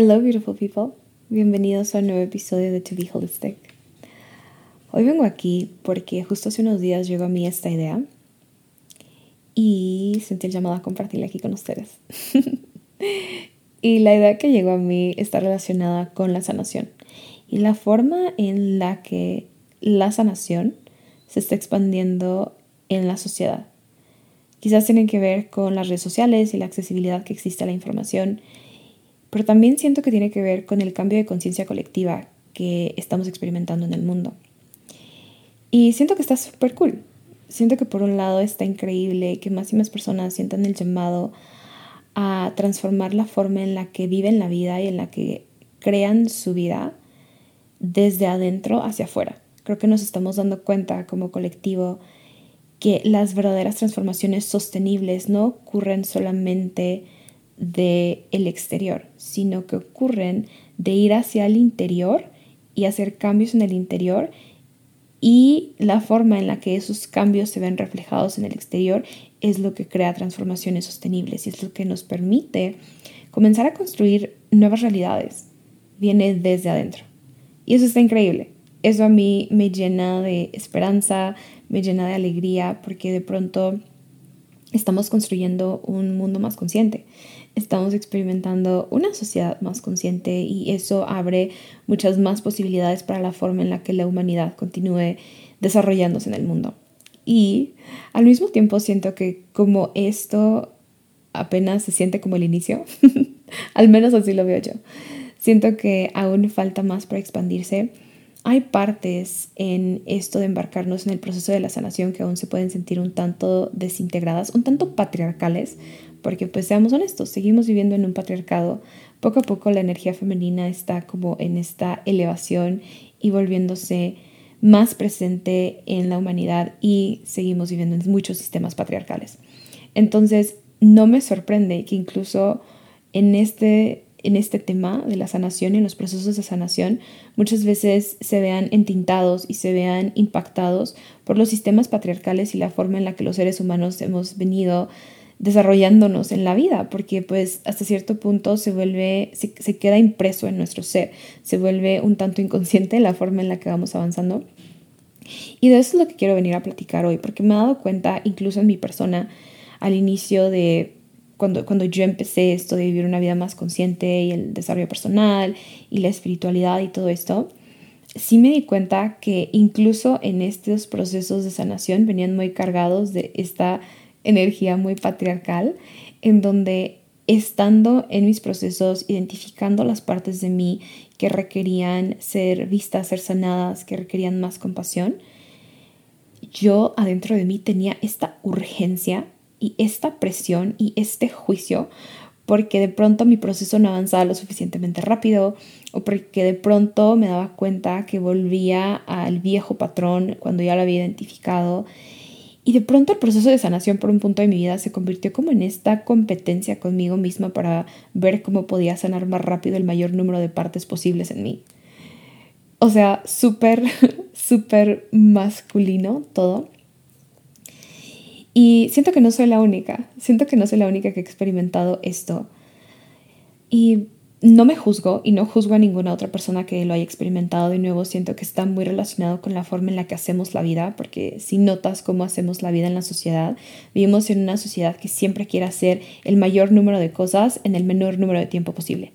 Hello, beautiful people. Bienvenidos a un nuevo episodio de To Be Holistic. Hoy vengo aquí porque justo hace unos días llegó a mí esta idea y sentí el llamado a compartirla aquí con ustedes. y la idea que llegó a mí está relacionada con la sanación y la forma en la que la sanación se está expandiendo en la sociedad. Quizás tienen que ver con las redes sociales y la accesibilidad que existe a la información pero también siento que tiene que ver con el cambio de conciencia colectiva que estamos experimentando en el mundo. Y siento que está súper cool. Siento que por un lado está increíble que más y más personas sientan el llamado a transformar la forma en la que viven la vida y en la que crean su vida desde adentro hacia afuera. Creo que nos estamos dando cuenta como colectivo que las verdaderas transformaciones sostenibles no ocurren solamente del el exterior, sino que ocurren de ir hacia el interior y hacer cambios en el interior y la forma en la que esos cambios se ven reflejados en el exterior es lo que crea transformaciones sostenibles y es lo que nos permite comenzar a construir nuevas realidades. Viene desde adentro. Y eso está increíble. Eso a mí me llena de esperanza, me llena de alegría, porque de pronto estamos construyendo un mundo más consciente estamos experimentando una sociedad más consciente y eso abre muchas más posibilidades para la forma en la que la humanidad continúe desarrollándose en el mundo. Y al mismo tiempo siento que como esto apenas se siente como el inicio, al menos así lo veo yo, siento que aún falta más para expandirse. Hay partes en esto de embarcarnos en el proceso de la sanación que aún se pueden sentir un tanto desintegradas, un tanto patriarcales, porque pues seamos honestos, seguimos viviendo en un patriarcado. Poco a poco la energía femenina está como en esta elevación y volviéndose más presente en la humanidad y seguimos viviendo en muchos sistemas patriarcales. Entonces, no me sorprende que incluso en este, en este tema de la sanación y en los procesos de sanación muchas veces se vean entintados y se vean impactados por los sistemas patriarcales y la forma en la que los seres humanos hemos venido desarrollándonos en la vida, porque pues hasta cierto punto se vuelve, se, queda impreso en nuestro ser, se vuelve un tanto inconsciente la forma en la que vamos avanzando. Y de eso es lo que quiero venir a platicar hoy, porque me he dado cuenta, incluso en mi persona, al inicio de cuando, cuando yo empecé esto de vivir una vida más consciente y el desarrollo personal y la espiritualidad y todo esto, sí me di cuenta que incluso en estos procesos de sanación venían muy cargados de esta energía muy patriarcal, en donde estando en mis procesos, identificando las partes de mí que requerían ser vistas, ser sanadas, que requerían más compasión, yo adentro de mí tenía esta urgencia y esta presión y este juicio porque de pronto mi proceso no avanzaba lo suficientemente rápido o porque de pronto me daba cuenta que volvía al viejo patrón cuando ya lo había identificado y de pronto el proceso de sanación por un punto de mi vida se convirtió como en esta competencia conmigo misma para ver cómo podía sanar más rápido el mayor número de partes posibles en mí. O sea, súper, súper masculino todo. Y siento que no soy la única, siento que no soy la única que ha experimentado esto. Y no me juzgo y no juzgo a ninguna otra persona que lo haya experimentado. De nuevo, siento que está muy relacionado con la forma en la que hacemos la vida, porque si notas cómo hacemos la vida en la sociedad, vivimos en una sociedad que siempre quiere hacer el mayor número de cosas en el menor número de tiempo posible,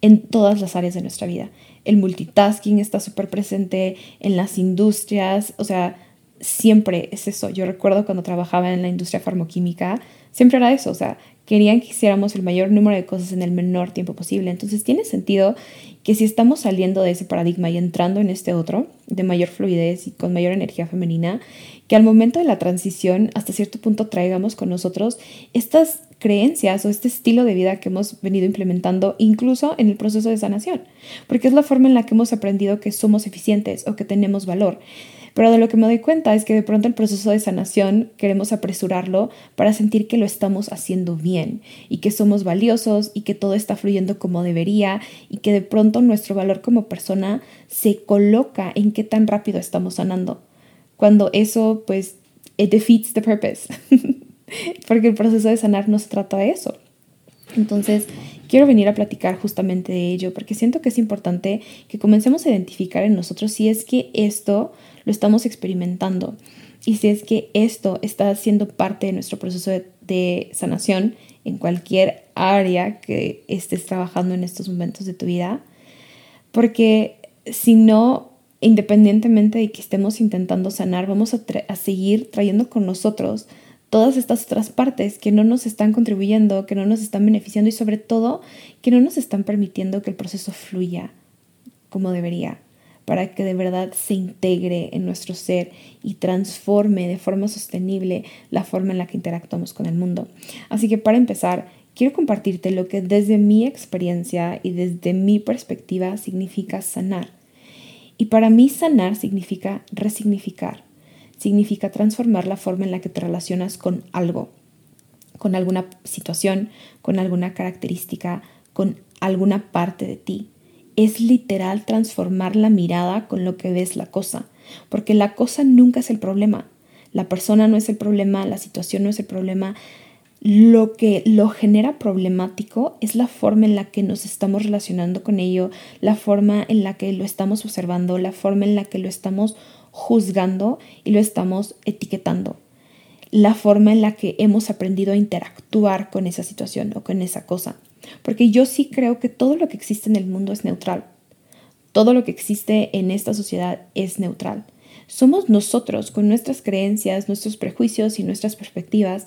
en todas las áreas de nuestra vida. El multitasking está súper presente en las industrias, o sea, siempre es eso. Yo recuerdo cuando trabajaba en la industria farmoquímica, siempre era eso, o sea, querían que hiciéramos el mayor número de cosas en el menor tiempo posible. Entonces tiene sentido que si estamos saliendo de ese paradigma y entrando en este otro, de mayor fluidez y con mayor energía femenina, que al momento de la transición hasta cierto punto traigamos con nosotros estas creencias o este estilo de vida que hemos venido implementando incluso en el proceso de sanación, porque es la forma en la que hemos aprendido que somos eficientes o que tenemos valor. Pero de lo que me doy cuenta es que de pronto el proceso de sanación queremos apresurarlo para sentir que lo estamos haciendo bien y que somos valiosos y que todo está fluyendo como debería y que de pronto nuestro valor como persona se coloca en qué tan rápido estamos sanando. Cuando eso pues it defeats the purpose. Porque el proceso de sanar no se trata de eso. Entonces, quiero venir a platicar justamente de ello porque siento que es importante que comencemos a identificar en nosotros si es que esto lo estamos experimentando y si es que esto está siendo parte de nuestro proceso de, sanación en cualquier área que estés trabajando en estos momentos de tu vida. Porque si no, independientemente de que estemos intentando sanar, vamos a, seguir trayendo con nosotros todas estas otras partes que no nos están contribuyendo, que no nos están beneficiando y sobre todo que no nos están permitiendo que el proceso fluya como debería, para que de verdad se integre en nuestro ser y transforme de forma sostenible la forma en la que interactuamos con el mundo. Así que para empezar, quiero compartirte lo que desde mi experiencia y desde mi perspectiva significa sanar. Y para mí sanar significa resignificar significa transformar la forma en la que te relacionas con algo, con alguna situación, con alguna característica, con alguna parte de ti. Es literal transformar la mirada con lo que ves la cosa, porque la cosa nunca es el problema. La persona no es el problema, la situación no es el problema. Lo que lo genera problemático es la forma en la que nos estamos relacionando con ello, la forma en la que lo estamos observando, la forma en la que lo estamos juzgando y lo estamos etiquetando. La forma en la que hemos aprendido a interactuar con esa situación o con esa cosa. Porque yo sí creo que todo lo que existe en el mundo es neutral. Todo lo que existe en esta sociedad es neutral. Somos nosotros, con nuestras creencias, nuestros prejuicios y nuestras perspectivas,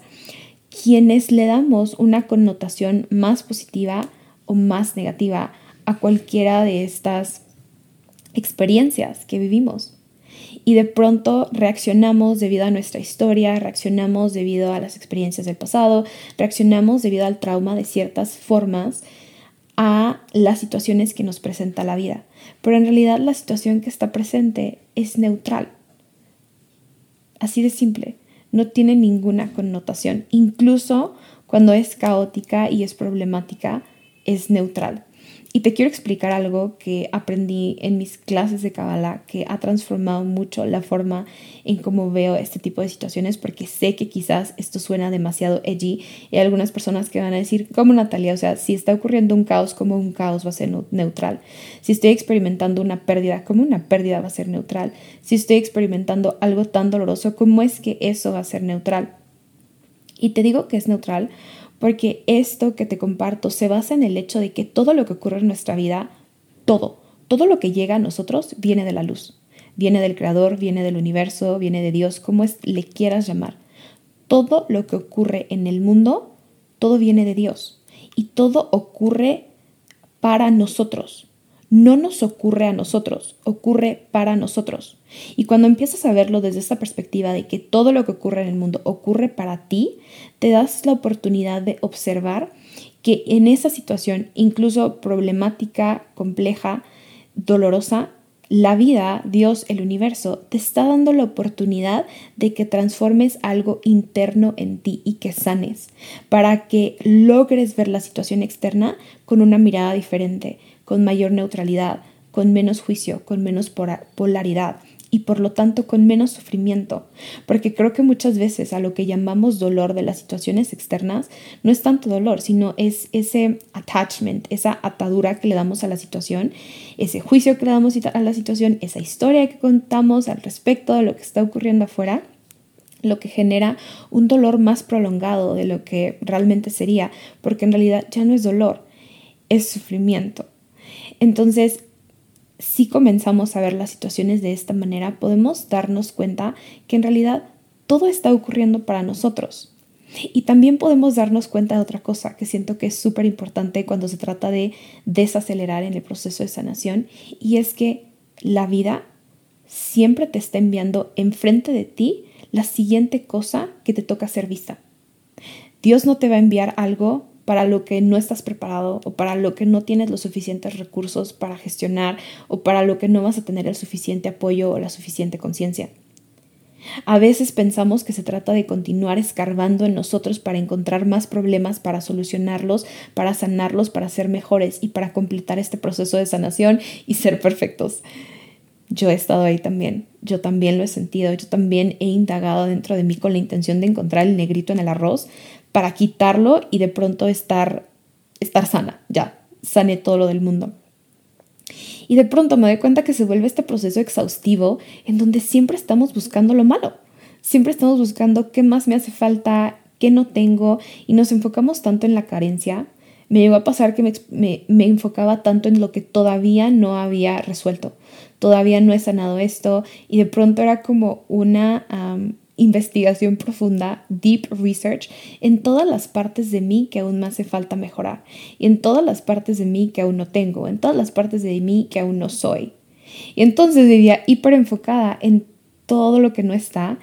quienes le damos una connotación más positiva o más negativa a cualquiera de estas experiencias que vivimos y de pronto reaccionamos debido a nuestra historia, reaccionamos debido a las experiencias del pasado, reaccionamos debido al trauma de ciertas formas a las situaciones que nos presenta la vida. Pero en realidad la situación que está presente es neutral. Así de simple. No tiene ninguna connotación. Incluso cuando es caótica y es problemática, es neutral. Y te quiero explicar algo que aprendí en mis clases de Kabbalah que ha transformado mucho la forma en cómo veo este tipo de situaciones porque sé que quizás esto suena demasiado edgy y hay algunas personas que van a decir, como Natalia, o sea, si está ocurriendo un caos, como un caos va a ser neutral? Si estoy experimentando una pérdida, como una pérdida va a ser neutral? Si estoy experimentando algo tan doloroso, ¿cómo es que eso va a ser neutral? Y te digo que es neutral porque esto que te comparto se basa en el hecho de que todo lo que ocurre en nuestra vida, todo, todo lo que llega a nosotros viene de la luz, viene del Creador, viene del universo, viene de Dios, como es, le quieras llamar. Todo lo que ocurre en el mundo, todo viene de Dios y todo ocurre para nosotros. No nos ocurre a nosotros, ocurre para nosotros. Y cuando empiezas a verlo desde esta perspectiva de que todo lo que ocurre en el mundo ocurre para ti, te das la oportunidad de observar que en esa situación, incluso problemática, compleja, dolorosa, la vida, Dios, el universo, te está dando la oportunidad de que transformes algo interno en ti y que sanes, para que logres ver la situación externa con una mirada diferente, con mayor neutralidad, con menos juicio, con menos polaridad, y por lo tanto con menos sufrimiento, porque creo que muchas veces a lo que llamamos dolor de las situaciones externas no es tanto dolor, sino es ese attachment, esa atadura que le damos a la situación, ese juicio que le damos a la situación, esa historia que contamos al respecto de lo que está ocurriendo afuera lo que genera un dolor más prolongado de lo que realmente sería, porque en realidad ya no es dolor, es sufrimiento. Entonces, si comenzamos a ver las situaciones de esta manera, podemos darnos cuenta que en realidad todo está ocurriendo para nosotros. Y también podemos darnos cuenta de otra cosa que siento que es súper importante cuando se trata de desacelerar en el proceso de sanación, y es que la vida siempre te está enviando enfrente de ti la siguiente cosa que te toca ser vista. Dios no te va a enviar algo para lo que no estás preparado o para lo que no tienes los suficientes recursos para gestionar o para lo que no vas a tener el suficiente apoyo o la suficiente conciencia. A veces pensamos que se trata de continuar escarbando en nosotros para encontrar más problemas, para solucionarlos, para sanarlos, para ser mejores y para completar este proceso de sanación y ser perfectos. Yo he estado ahí también, yo también lo he sentido, yo también he indagado dentro de mí con la intención de encontrar el negrito en el arroz, para quitarlo y de pronto estar, estar sana, ya, sane todo lo del mundo. Y de pronto me doy cuenta que se vuelve este proceso exhaustivo en donde siempre estamos buscando lo malo, siempre estamos buscando qué más me hace falta, qué no tengo y nos enfocamos tanto en la carencia. Me llegó a pasar que me, me, enfocaba tanto en lo que todavía no había resuelto, todavía no he sanado esto y de pronto era como una investigación profunda, deep research, en todas las partes de mí que aún me hace falta mejorar, y en todas las partes de mí que aún no tengo, en todas las partes de mí que aún no soy. Y entonces vivía hiper enfocada en todo lo que no está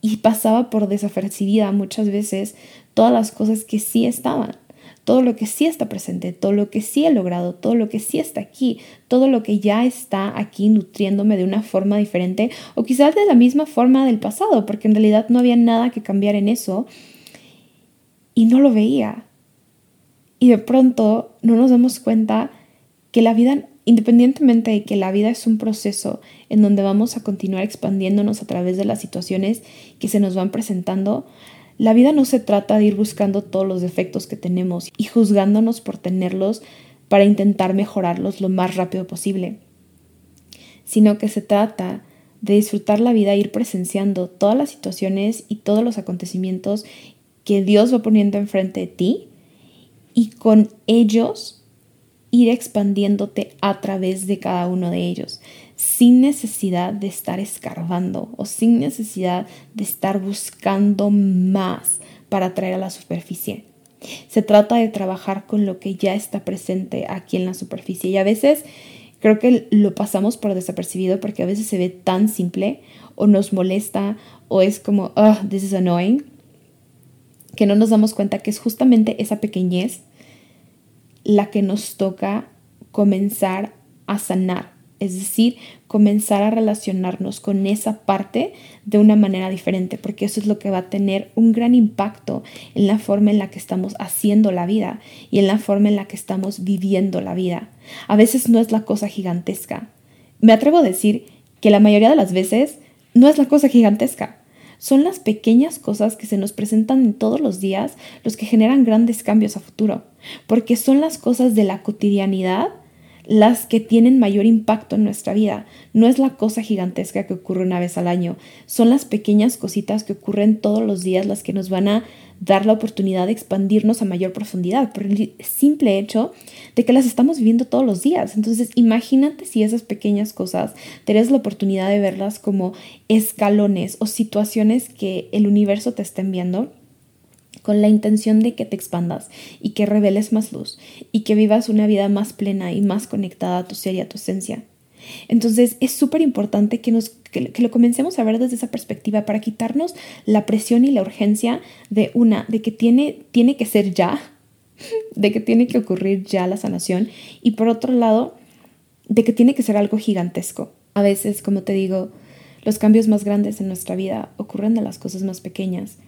y pasaba por desapercibida muchas veces todas las cosas que sí estaban todo lo que sí está presente, todo lo que sí he logrado, todo lo que sí está aquí, todo lo que ya está aquí nutriéndome de una forma diferente o quizás de la misma forma del pasado, porque en realidad no había nada que cambiar en eso y no lo veía. Y de pronto no nos damos cuenta que la vida, independientemente de que la vida es un proceso en donde vamos a continuar expandiéndonos a través de las situaciones que se nos van presentando, la vida no se trata de ir buscando todos los defectos que tenemos y juzgándonos por tenerlos para intentar mejorarlos lo más rápido posible, sino que se trata de disfrutar la vida ir presenciando todas las situaciones y todos los acontecimientos que Dios va poniendo enfrente de ti y con ellos ir expandiéndote a través de cada uno de ellos, sin necesidad de estar escarbando o sin necesidad de estar buscando más para traer a la superficie. Se trata de trabajar con lo que ya está presente aquí en la superficie y a veces creo que lo pasamos por desapercibido porque a veces se ve tan simple o nos molesta o es como, oh, this is annoying, que no nos damos cuenta que es justamente esa pequeñez la que nos toca comenzar a sanar, es decir, comenzar a relacionarnos con esa parte de una manera diferente, porque eso es lo que va a tener un gran impacto en la forma en la que estamos haciendo la vida y en la forma en la que estamos viviendo la vida. A veces no es la cosa gigantesca. Me atrevo a decir que la mayoría de las veces no es la cosa gigantesca. Son las pequeñas cosas que se nos presentan en todos los días los que generan grandes cambios a futuro, porque son las cosas de la cotidianidad las que tienen mayor impacto en nuestra vida. No es la cosa gigantesca que ocurre una vez al año, son las pequeñas cositas que ocurren todos los días las que nos van a dar la oportunidad de expandirnos a mayor profundidad, por el simple hecho de que las estamos viviendo todos los días. Entonces, imagínate si esas pequeñas cosas tienes la oportunidad de verlas como escalones o situaciones que el universo te está enviando con la intención de que te expandas y que reveles más luz y que vivas una vida más plena y más conectada a tu ser y a tu esencia. Entonces es súper importante que, nos, que, lo comencemos a ver desde esa perspectiva para quitarnos la presión y la urgencia de una, de que tiene, tiene que ser ya, de que tiene que ocurrir ya la sanación y por otro lado, de que tiene que ser algo gigantesco. A veces, como te digo, los cambios más grandes en nuestra vida ocurren de las cosas más pequeñas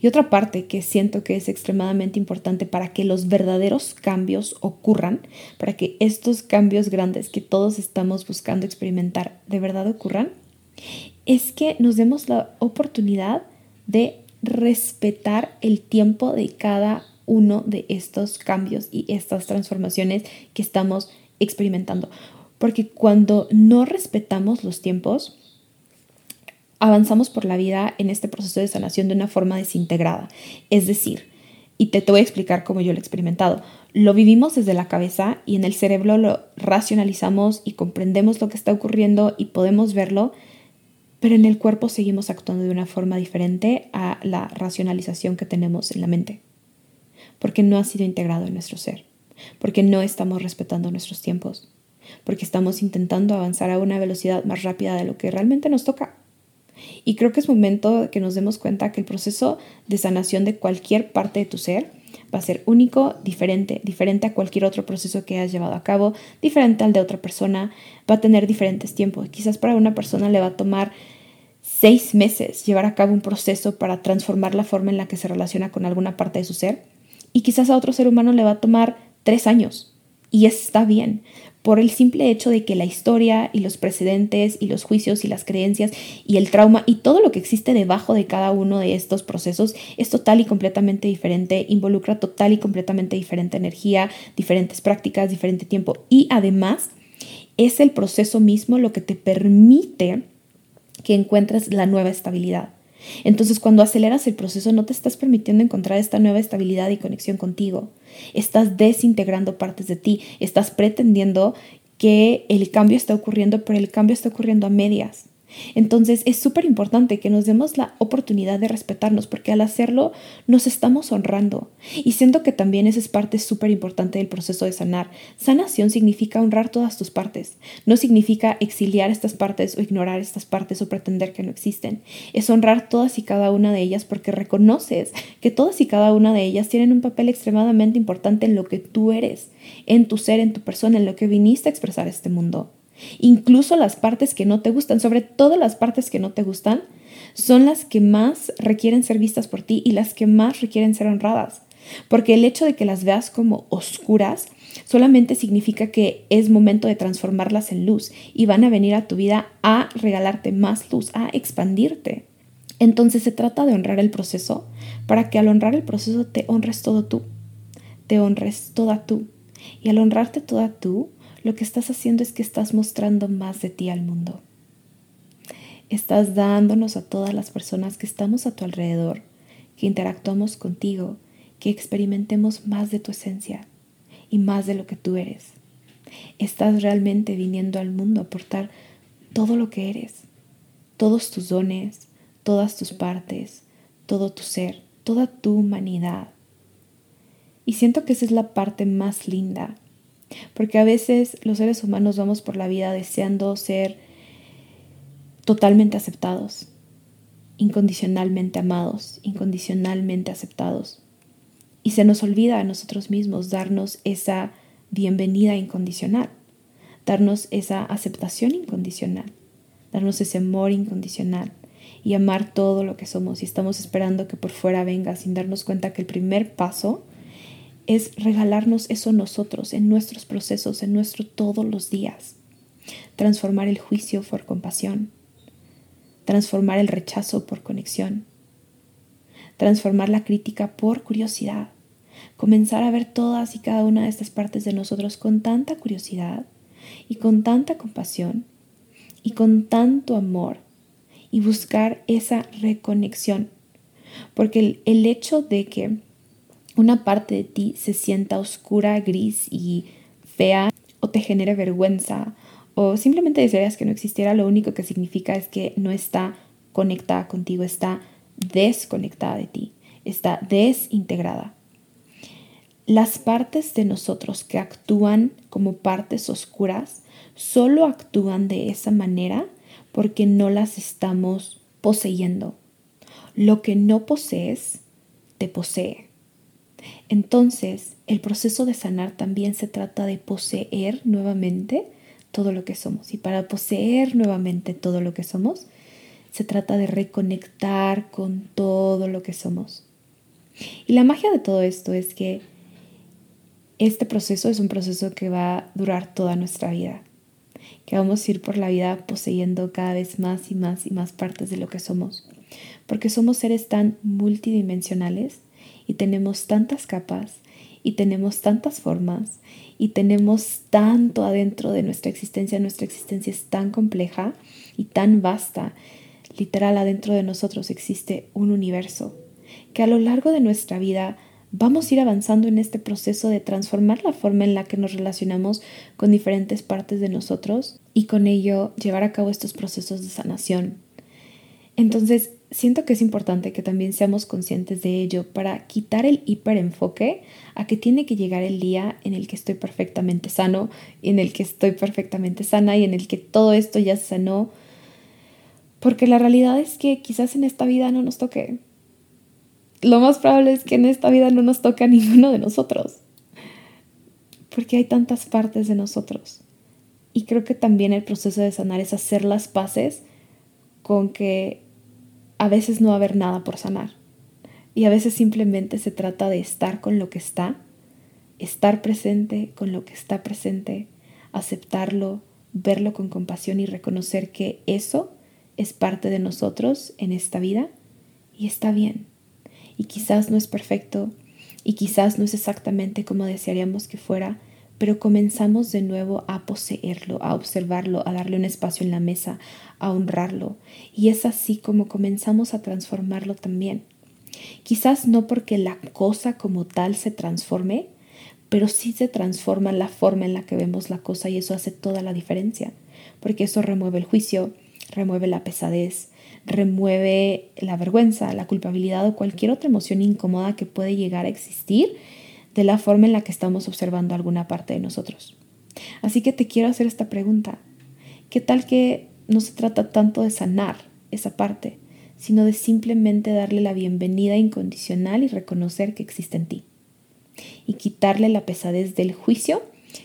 y otra parte que siento que es extremadamente importante para que los verdaderos cambios ocurran, para que estos cambios grandes que todos estamos buscando experimentar de verdad ocurran, es que nos demos la oportunidad de respetar el tiempo de cada uno de estos cambios y estas transformaciones que estamos experimentando. Porque cuando no respetamos los tiempos, avanzamos por la vida en este proceso de sanación de una forma desintegrada. Es decir, y te, te voy a explicar cómo yo lo he experimentado. Lo vivimos desde la cabeza y en el cerebro lo racionalizamos y comprendemos lo que está ocurriendo y podemos verlo, pero en el cuerpo seguimos actuando de una forma diferente a la racionalización que tenemos en la mente, porque no ha sido integrado en nuestro ser, porque no estamos respetando nuestros tiempos, porque estamos intentando avanzar a una velocidad más rápida de lo que realmente nos toca. Y creo que es momento que nos demos cuenta que el proceso de sanación de cualquier parte de tu ser va a ser único, diferente, diferente a cualquier otro proceso que hayas llevado a cabo, diferente al de otra persona, va a tener diferentes tiempos. Quizás para una persona le va a tomar seis meses llevar a cabo un proceso para transformar la forma en la que se relaciona con alguna parte de su ser y quizás a otro ser humano le va a tomar tres años y está bien, por el simple hecho de que la historia y los precedentes y los juicios y las creencias y el trauma y todo lo que existe debajo de cada uno de estos procesos es total y completamente diferente, involucra total y completamente diferente energía, diferentes prácticas, diferente tiempo y además es el proceso mismo lo que te permite que encuentres la nueva estabilidad. Entonces, cuando aceleras el proceso, no te estás permitiendo encontrar esta nueva estabilidad y conexión contigo. Estás desintegrando partes de ti. Estás pretendiendo que el cambio está ocurriendo, pero el cambio está ocurriendo a medias. Entonces es súper importante que nos demos la oportunidad de respetarnos porque al hacerlo nos estamos honrando. Y siento que también esa es parte súper importante del proceso de sanar. Sanación significa honrar todas tus partes. No significa exiliar estas partes o ignorar estas partes o pretender que no existen. Es honrar todas y cada una de ellas porque reconoces que todas y cada una de ellas tienen un papel extremadamente importante en lo que tú eres, en tu ser, en tu persona, en lo que viniste a expresar este mundo. Incluso las partes que no te gustan, sobre todo las partes que no te gustan, son las que más requieren ser vistas por ti y las que más requieren ser honradas. Porque el hecho de que las veas como oscuras solamente significa que es momento de transformarlas en luz y van a venir a tu vida a regalarte más luz, a expandirte. Entonces se trata de honrar el proceso para que al honrar el proceso te honres todo tú, te honres toda tú. Y al honrarte toda tú, lo que estás haciendo es que estás mostrando más de ti al mundo. Estás dándonos a todas las personas que estamos a tu alrededor, que interactuamos contigo, que experimentemos más de tu esencia y más de lo que tú eres. Estás realmente viniendo al mundo a aportar todo lo que eres, todos tus dones, todas tus partes, todo tu ser, toda tu humanidad. Y siento que esa es la parte más linda porque a veces los seres humanos vamos por la vida deseando ser totalmente aceptados, incondicionalmente amados, incondicionalmente aceptados. Y se nos olvida a nosotros mismos darnos esa bienvenida incondicional, darnos esa aceptación incondicional, darnos ese amor incondicional y amar todo lo que somos. Y estamos esperando que por fuera venga sin darnos cuenta que el primer paso es regalarnos eso nosotros, en nuestros procesos, en nuestro todos los días. Transformar el juicio por compasión. Transformar el rechazo por conexión. Transformar la crítica por curiosidad. Comenzar a ver todas y cada una de estas partes de nosotros con tanta curiosidad y con tanta compasión y con tanto amor y buscar esa reconexión. Porque el, el hecho de que una parte de ti se sienta oscura, gris y fea o te genere vergüenza o simplemente desearías que no existiera, lo único que significa es que no está conectada contigo, está desconectada de ti, está desintegrada. Las partes de nosotros que actúan como partes oscuras solo actúan de esa manera porque no las estamos poseyendo. Lo que no posees te posee. Entonces, el proceso de sanar también se trata de poseer nuevamente todo lo que somos. Y para poseer nuevamente todo lo que somos, se trata de reconectar con todo lo que somos. Y la magia de todo esto es que este proceso es un proceso que va a durar toda nuestra vida. que vamos a ir por la vida poseyendo cada vez más y más y más partes de lo que somos, porque somos seres tan multidimensionales y tenemos tantas capas y tenemos tantas formas y tenemos tanto adentro de nuestra existencia, nuestra existencia es tan compleja y tan vasta, literal adentro de nosotros existe un universo, que a lo largo de nuestra vida vamos a ir avanzando en este proceso de transformar la forma en la que nos relacionamos con diferentes partes de nosotros y con ello llevar a cabo estos procesos de sanación. Entonces, siento que es importante que también seamos conscientes de ello para quitar el hiperenfoque a que tiene que llegar el día en el que estoy perfectamente sano, en el que estoy perfectamente sana y en el que todo esto ya se sanó. Porque la realidad es que quizás en esta vida no nos toque lo más probable es que en esta vida no nos toque a ninguno de nosotros, porque hay tantas partes de nosotros. Y creo que también el proceso de sanar es hacer las paces con que a veces no va a haber nada por sanar. Y a veces simplemente se trata de estar con lo que está, estar presente con lo que está presente, aceptarlo, verlo con compasión y reconocer que eso es parte de nosotros en esta vida y está bien y quizás no es perfecto y quizás no es exactamente como desearíamos que fuera, pero comenzamos de nuevo a poseerlo, a observarlo, a darle un espacio en la mesa, a honrarlo. Y es así como comenzamos a transformarlo también. Quizás no porque la cosa como tal se transforme, pero sí se transforma la forma en la que vemos la cosa y eso hace toda la diferencia, porque eso remueve el juicio, remueve la pesadez, remueve la vergüenza, la culpabilidad o cualquier otra emoción incómoda que puede llegar a existir de la forma en la que estamos observando alguna parte de nosotros. Así que te quiero hacer esta pregunta. ¿Qué tal que no se trata tanto de sanar esa parte, sino de simplemente darle la bienvenida incondicional y reconocer que existe en ti? Y quitarle la pesadez del juicio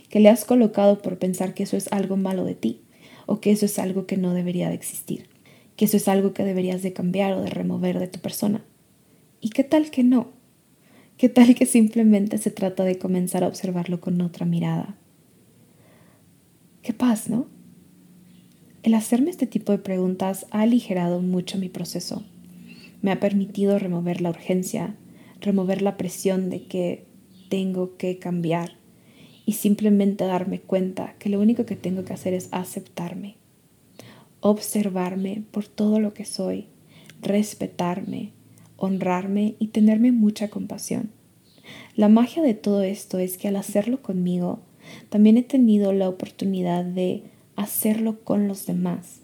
que le has colocado por pensar que eso es algo malo de ti o que eso es algo que no debería de existir que eso es algo que deberías de cambiar o de remover de tu persona. ¿Y qué tal que no? ¿Qué tal que simplemente se trata de comenzar a observarlo con otra mirada? Qué paz, ¿no? El hacerme este tipo de preguntas ha aligerado mucho mi proceso. Me ha permitido remover la urgencia, remover la presión de que tengo que cambiar y simplemente darme cuenta que lo único que tengo que hacer es aceptarme observarme por todo lo que soy, respetarme, honrarme y tenerme mucha compasión. La magia de todo esto es que al hacerlo conmigo, también he tenido la oportunidad de hacerlo con los demás.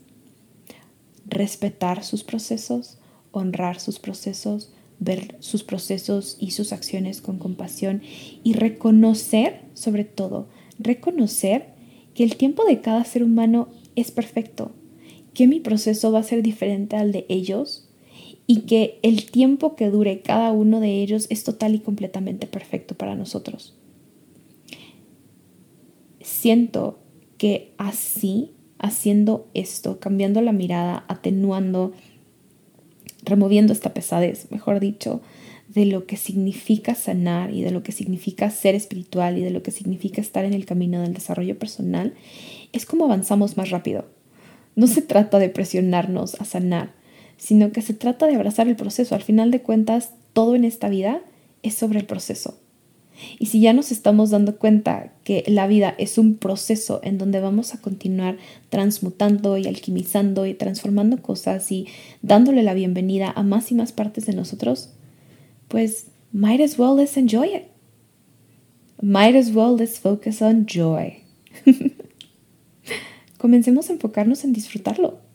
Respetar sus procesos, honrar sus procesos, ver sus procesos y sus acciones con compasión y reconocer, sobre todo, reconocer que el tiempo de cada ser humano es perfecto que mi proceso va a ser diferente al de ellos y que el tiempo que dure cada uno de ellos es total y completamente perfecto para nosotros. Siento que así, haciendo esto, cambiando la mirada, atenuando, removiendo esta pesadez, mejor dicho, de lo que significa sanar y de lo que significa ser espiritual y de lo que significa estar en el camino del desarrollo personal, es como avanzamos más rápido no se trata de presionarnos a sanar, sino que se trata de abrazar el proceso. Al final de cuentas, todo en esta vida es sobre el proceso. Y si ya nos estamos dando cuenta que la vida es un proceso en donde vamos a continuar transmutando y alquimizando y transformando cosas y dándole la bienvenida a más y más partes de nosotros, pues might as well let's enjoy it. Might as well let's focus on joy. comencemos a enfocarnos en disfrutarlo.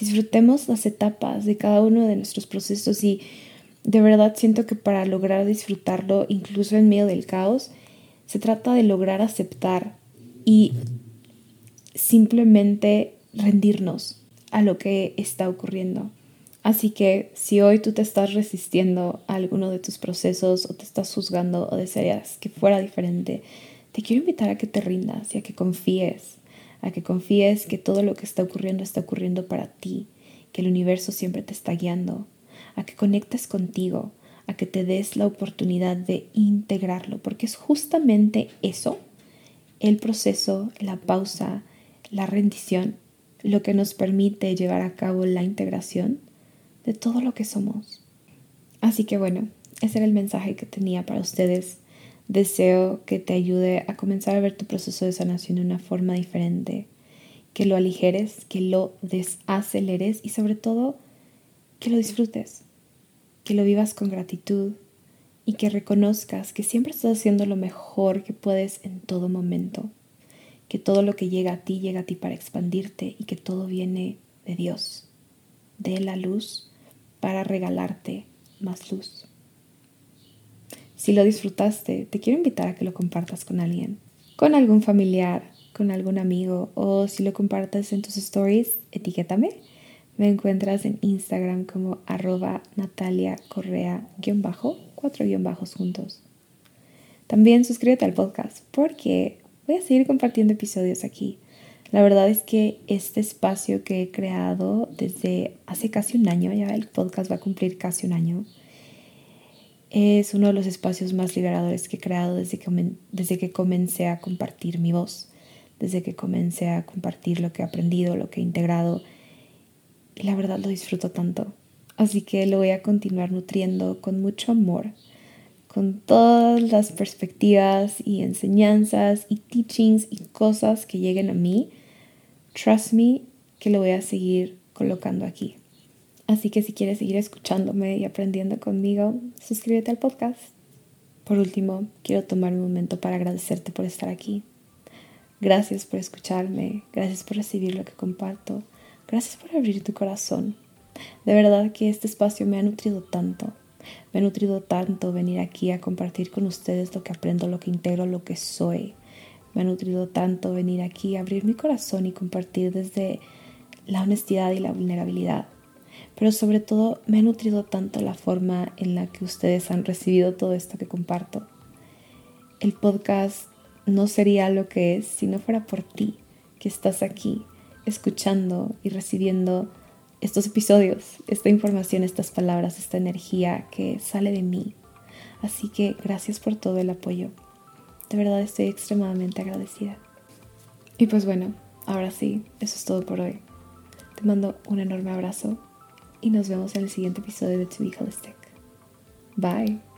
Disfrutemos las etapas de cada uno de nuestros procesos y de verdad siento que para lograr disfrutarlo, incluso en medio del caos, se trata de lograr aceptar y simplemente rendirnos a lo que está ocurriendo. Así que si hoy tú te estás resistiendo a alguno de tus procesos o te estás juzgando o desearías que fuera diferente, te quiero invitar a que te rindas y a que confíes a que confíes que todo lo que está ocurriendo está ocurriendo para ti, que el universo siempre te está guiando, a que conectes contigo, a que te des la oportunidad de integrarlo, porque es justamente eso, el proceso, la pausa, la rendición, lo que nos permite llevar a cabo la integración de todo lo que somos. Así que bueno, ese era el mensaje que tenía para ustedes. Deseo que te ayude a comenzar a ver tu proceso de sanación de una forma diferente, que lo aligeres, que lo desaceleres y sobre todo que lo disfrutes, que lo vivas con gratitud y que reconozcas que siempre estás haciendo lo mejor que puedes en todo momento, que todo lo que llega a ti llega a ti para expandirte y que todo viene de Dios, de la luz para regalarte más luz. Si lo disfrutaste, te quiero invitar a que lo compartas con alguien, con algún familiar, con algún amigo o si lo compartes en tus stories, etiquétame. Me encuentras en Instagram como arroba Natalia Correa-bajo, cuatro guion bajos juntos. También suscríbete al podcast porque voy a seguir compartiendo episodios aquí. La verdad es que este espacio que he creado desde hace casi un año, ya el podcast va a cumplir casi un año, es uno de los espacios más liberadores que he creado desde que, desde que comencé a compartir mi voz, desde que comencé a compartir lo que he aprendido, lo que he integrado. Y la verdad lo disfruto tanto. Así que lo voy a continuar nutriendo con mucho amor, con todas las perspectivas y enseñanzas y teachings y cosas que lleguen a mí. Trust me que lo voy a seguir colocando aquí. Así que si quieres seguir escuchándome y aprendiendo conmigo, suscríbete al podcast. Por último, quiero tomar un momento para agradecerte por estar aquí. Gracias por escucharme, gracias por recibir lo que comparto, gracias por abrir tu corazón. De verdad que este espacio me ha nutrido tanto, me ha nutrido tanto venir aquí a compartir con ustedes lo que aprendo, lo que integro, lo que soy. Me ha nutrido tanto venir aquí, a abrir mi corazón y compartir desde la honestidad y la vulnerabilidad pero sobre todo me ha nutrido tanto la forma en la que ustedes han recibido todo esto que comparto. El podcast no sería lo que es si no fuera por ti, que estás aquí escuchando y recibiendo estos episodios, esta información, estas palabras, esta energía que sale de mí. Así que gracias por todo el apoyo. De verdad estoy extremadamente agradecida. Y pues bueno, ahora sí, eso es todo por hoy. Te mando un enorme abrazo y nos vemos en el siguiente episodio de To Be Holistic. Bye.